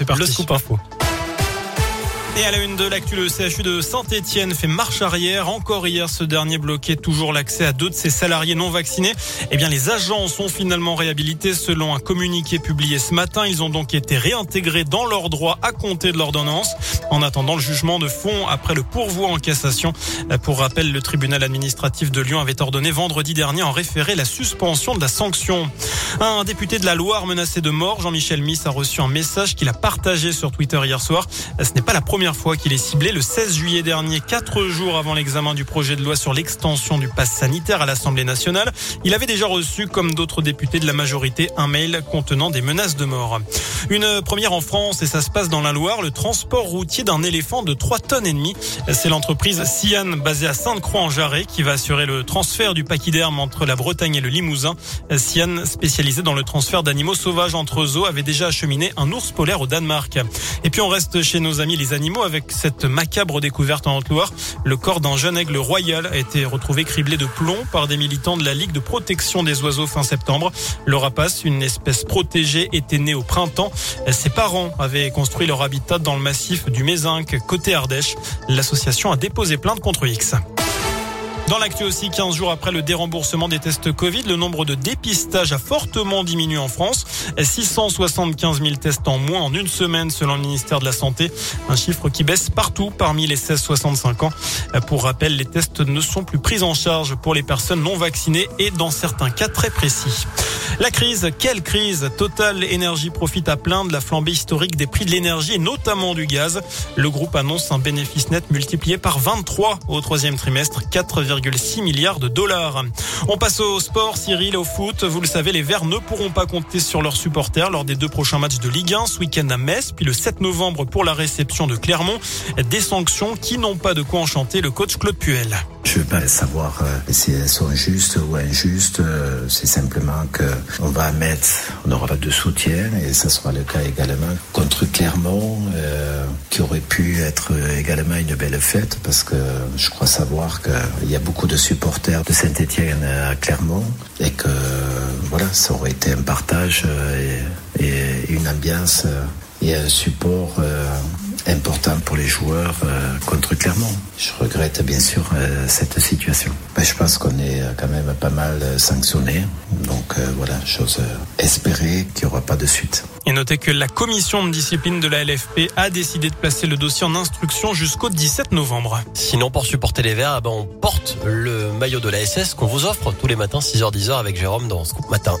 c'est parti. Le scoop info. Et à la une de l'actu, le CHU de Saint-Etienne fait marche arrière. Encore hier, ce dernier bloquait toujours l'accès à deux de ses salariés non vaccinés. Eh bien, les agents sont finalement réhabilités selon un communiqué publié ce matin. Ils ont donc été réintégrés dans leurs droits à compter de l'ordonnance. En attendant le jugement de fond après le pourvoi en cassation. Pour rappel, le tribunal administratif de Lyon avait ordonné vendredi dernier en référé la suspension de la sanction. Un député de la Loire menacé de mort, Jean-Michel Miss, a reçu un message qu'il a partagé sur Twitter hier soir. Ce n'est pas la première fois qu'il est ciblé. Le 16 juillet dernier, quatre jours avant l'examen du projet de loi sur l'extension du pass sanitaire à l'Assemblée nationale, il avait déjà reçu, comme d'autres députés de la majorité, un mail contenant des menaces de mort. Une première en France et ça se passe dans la Loire, le transport routier d'un éléphant de 3 tonnes et demie. C'est l'entreprise Sian basée à Sainte-Croix-en-Jarret qui va assurer le transfert du pachyderme entre la Bretagne et le Limousin. Sian, spécialisé dans le transfert d'animaux sauvages entre zoos, avait déjà acheminé un ours polaire au Danemark. Et puis on reste chez nos amis les animaux avec cette macabre découverte en Haute-Loire. Le corps d'un jeune aigle royal a été retrouvé criblé de plomb par des militants de la Ligue de protection des oiseaux fin septembre. Le rapace, une espèce protégée, était né au printemps. Ses parents avaient construit leur habitat dans le massif du Mézinc, côté Ardèche. L'association a déposé plainte contre X. Dans l'actu aussi, 15 jours après le déremboursement des tests Covid, le nombre de dépistages a fortement diminué en France. 675 000 tests en moins en une semaine selon le ministère de la Santé. Un chiffre qui baisse partout parmi les 16-65 ans. Pour rappel, les tests ne sont plus pris en charge pour les personnes non vaccinées et dans certains cas très précis. La crise, quelle crise Total Énergie profite à plein de la flambée historique des prix de l'énergie notamment du gaz. Le groupe annonce un bénéfice net multiplié par 23 au troisième trimestre, 4,6 milliards de dollars. On passe au sport, Cyril, au foot. Vous le savez, les Verts ne pourront pas compter sur leurs supporters lors des deux prochains matchs de Ligue 1, ce week-end à Metz, puis le 7 novembre pour la réception de Clermont. Des sanctions qui n'ont pas de quoi enchanter le coach Claude Puel. Je ne veux pas savoir euh, si elles sont justes ou injustes. Euh, c'est simplement que on va mettre, on n'aura pas de soutien et ça sera le cas également contre Clermont, euh, qui aurait pu être également une belle fête parce que je crois savoir qu'il y a beaucoup de supporters de Saint-Étienne à Clermont et que voilà, ça aurait été un partage et une ambiance et un support important pour les joueurs euh, contre Clermont. Je regrette bien sûr euh, cette situation. Mais je pense qu'on est quand même pas mal sanctionné. Donc euh, voilà, chose espérée qu'il n'y aura pas de suite. Et notez que la commission de discipline de la LFP a décidé de placer le dossier en instruction jusqu'au 17 novembre. Sinon, pour supporter les Verts, eh ben, on porte le maillot de la SS qu'on vous offre tous les matins 6h-10h avec Jérôme dans Scoop Matin.